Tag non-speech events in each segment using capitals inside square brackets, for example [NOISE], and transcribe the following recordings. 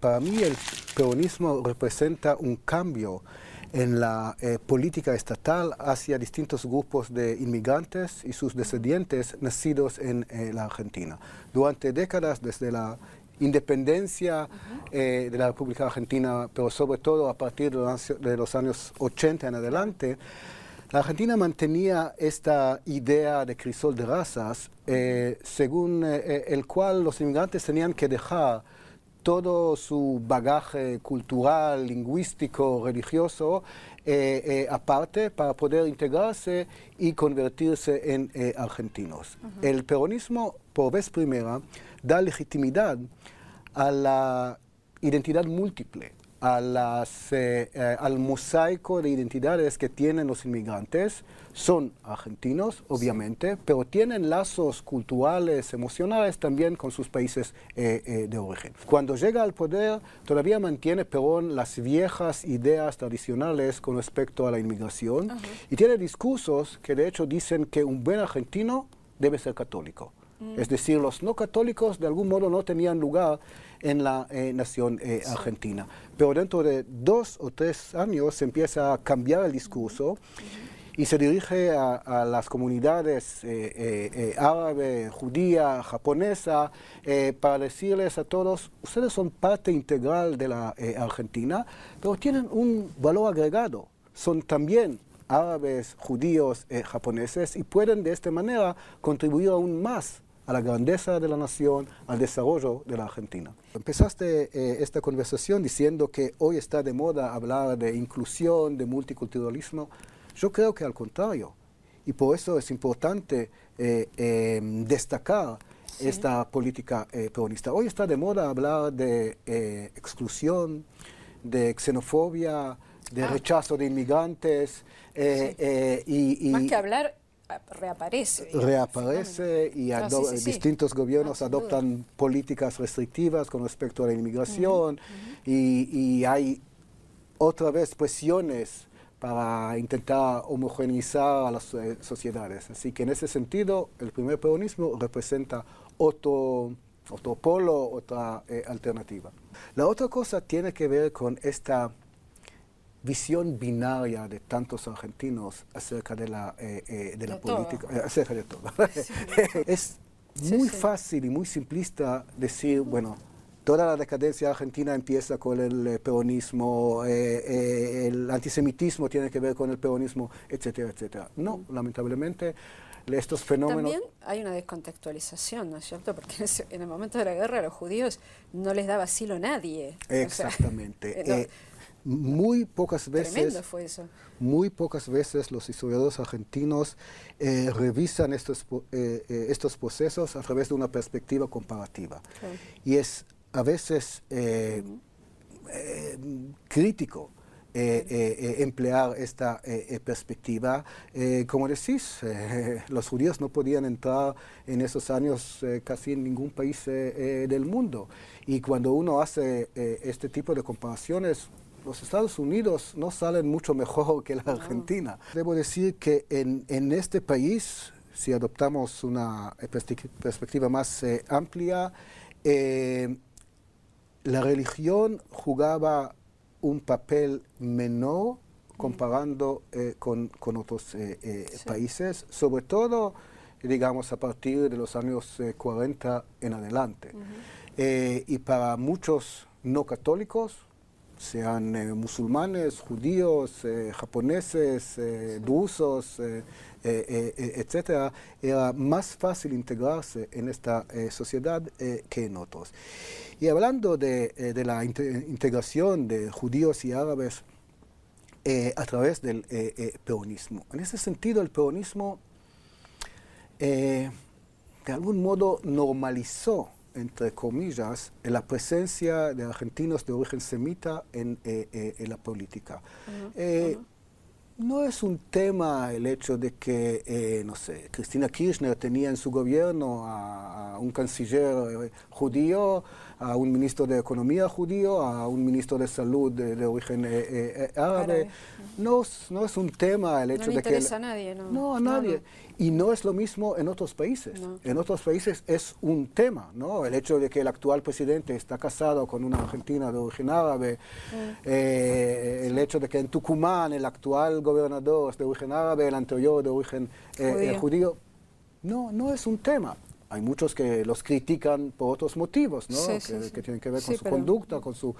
Para mí el peronismo representa un cambio en la eh, política estatal hacia distintos grupos de inmigrantes y sus descendientes nacidos en eh, la Argentina. Durante décadas, desde la independencia eh, de la República Argentina, pero sobre todo a partir de los, años 80 en adelante, la Argentina mantenía esta idea de crisol de razas, según el cual los inmigrantes tenían que dejar todo su bagaje cultural, lingüístico, religioso, eh, eh, aparte para poder integrarse y convertirse en eh, argentinos. El peronismo, por vez primera, da legitimidad a la identidad múltiple a las, eh, eh, al mosaico de identidades que tienen los inmigrantes. Son argentinos, obviamente, pero tienen lazos culturales, emocionales también con sus países eh, de origen. Cuando llega al poder, todavía mantiene Perón las viejas ideas tradicionales con respecto a la inmigración y tiene discursos que de hecho dicen que un buen argentino debe ser católico. Mm. Es decir, los no católicos de algún modo no tenían lugar en la eh, nación eh, argentina. Pero dentro de dos o tres años se empieza a cambiar el discurso y se dirige a, las comunidades eh, árabe, judía, japonesa, para decirles a todos, ustedes son parte integral de la Argentina, pero tienen un valor agregado. Son también árabes, judíos, japoneses y pueden de esta manera contribuir aún más a la grandeza de la nación, al desarrollo de la Argentina. Empezaste eh, esta conversación diciendo que hoy está de moda hablar de inclusión, de multiculturalismo. Yo creo que al contrario, y por eso es importante eh, em, destacar esta política eh, peronista. Hoy está de moda hablar de exclusión, de xenofobia, de ah. rechazo de inmigrantes. y, Más que hablar, reaparece. Reaparece y distintos gobiernos adoptan políticas restrictivas con respecto a la inmigración y, hay otra vez presiones para intentar homogeneizar a las eh, sociedades. Así que en ese sentido, el primer peronismo representa otro, otro polo, otra eh, alternativa. La otra cosa tiene que ver con esta visión binaria de tantos argentinos acerca de la, eh, eh, de, la política, eh, acerca de todo. [LAUGHS] es muy fácil y muy simplista decir, bueno, toda la decadencia argentina empieza con el peronismo, el antisemitismo tiene que ver con el peronismo, etcétera, etcétera. No, lamentablemente estos fenómenos... También hay una descontextualización, ¿no es cierto? Porque en, el momento de la guerra a los judíos no les daba asilo nadie. Exactamente. [LAUGHS] Muy pocas veces, muy pocas veces los historiadores argentinos eh, revisan estos, eh, eh, estos procesos a través de una perspectiva comparativa. Y es a veces crítico emplear esta perspectiva. como decís, [LAUGHS] los judíos no podían entrar en esos años casi en ningún país del mundo. Y cuando uno hace este tipo de comparaciones, los Estados Unidos no salen mucho mejor que la Argentina. Debo decir que en, este país, si adoptamos una perspectiva más eh, amplia, eh, la religión jugaba un papel menor comparando eh, con, otros países, sobre todo, digamos, a partir de los años 40 en adelante. y para muchos no católicos, sean eh, musulmanes, judíos, eh, japoneses, eh, drusos, etcétera, era más fácil integrarse en esta sociedad que en otros. Y hablando de, la integración de judíos y árabes a través del peronismo, en ese sentido el peronismo de algún modo normalizó entre comillas, la presencia de argentinos de origen semita en, eh, eh, la política. Eh, no es un tema el hecho de que, eh, no sé, Cristina Kirchner tenía en su gobierno a, un canciller eh, judío, a un ministro de Economía judío, a un ministro de Salud de, origen eh, árabe. No, no es un tema el hecho de que... a nadie, ¿no? No, a nadie. Y no es lo mismo en otros países. En otros países es un tema, ¿no? El hecho de que el actual presidente está casado con una argentina de origen árabe, el hecho de que en Tucumán el actual gobernador de origen árabe, el anterior de origen eh, eh, judío. No, no es un tema. Hay muchos que los critican por otros motivos, ¿no? que, tienen que ver con su conducta, con su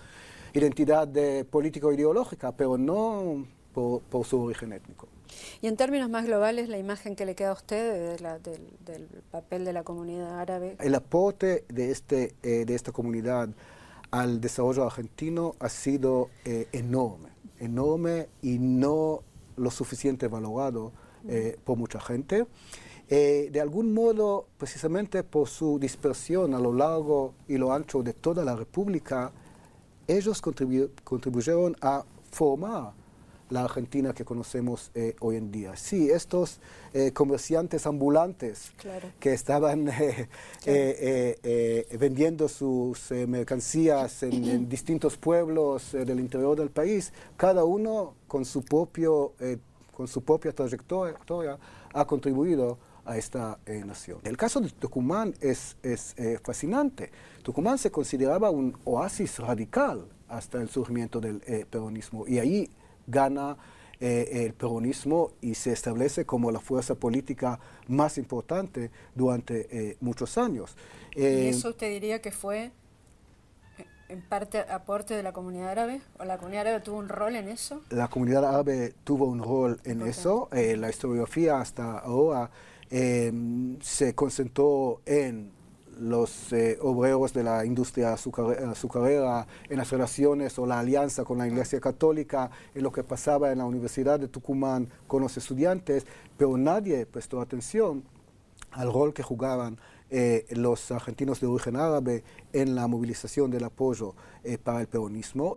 identidad político-ideológica, pero no por, su origen étnico. Y en términos más globales, la imagen que le queda a usted del, papel de la comunidad árabe. El aporte de, este, eh, de esta comunidad al desarrollo argentino ha sido enorme, enorme y no lo suficiente valorado eh, por mucha gente. Eh, de algún modo, precisamente por su dispersión a lo largo y lo ancho de toda la República, ellos contribuyeron a formar la Argentina que conocemos eh, hoy en día. Sí, estos comerciantes ambulantes que estaban [LAUGHS] vendiendo sus mercancías [CLEARS THROAT] en, distintos pueblos del interior del país, cada uno con su propio con su propia trayectoria, ha contribuido a esta eh, nación. El caso de Tucumán es, es eh, fascinante. Tucumán se consideraba un oasis radical hasta el surgimiento del eh, peronismo y ahí gana el peronismo y se establece como la fuerza política más importante durante muchos años. ¿Y eso usted diría que fue en parte aporte de la comunidad árabe? ¿O la comunidad árabe tuvo un rol en eso? La comunidad árabe tuvo un rol en eso. Eh, la historiografía hasta ahora eh, se concentró en los eh, obreros de la industria azucarera, en las relaciones o la alianza con la Iglesia Católica, en lo que pasaba en la Universidad de Tucumán con los estudiantes, pero nadie prestó atención al rol que jugaban eh, los argentinos de origen árabe en la movilización del apoyo eh, para el peronismo.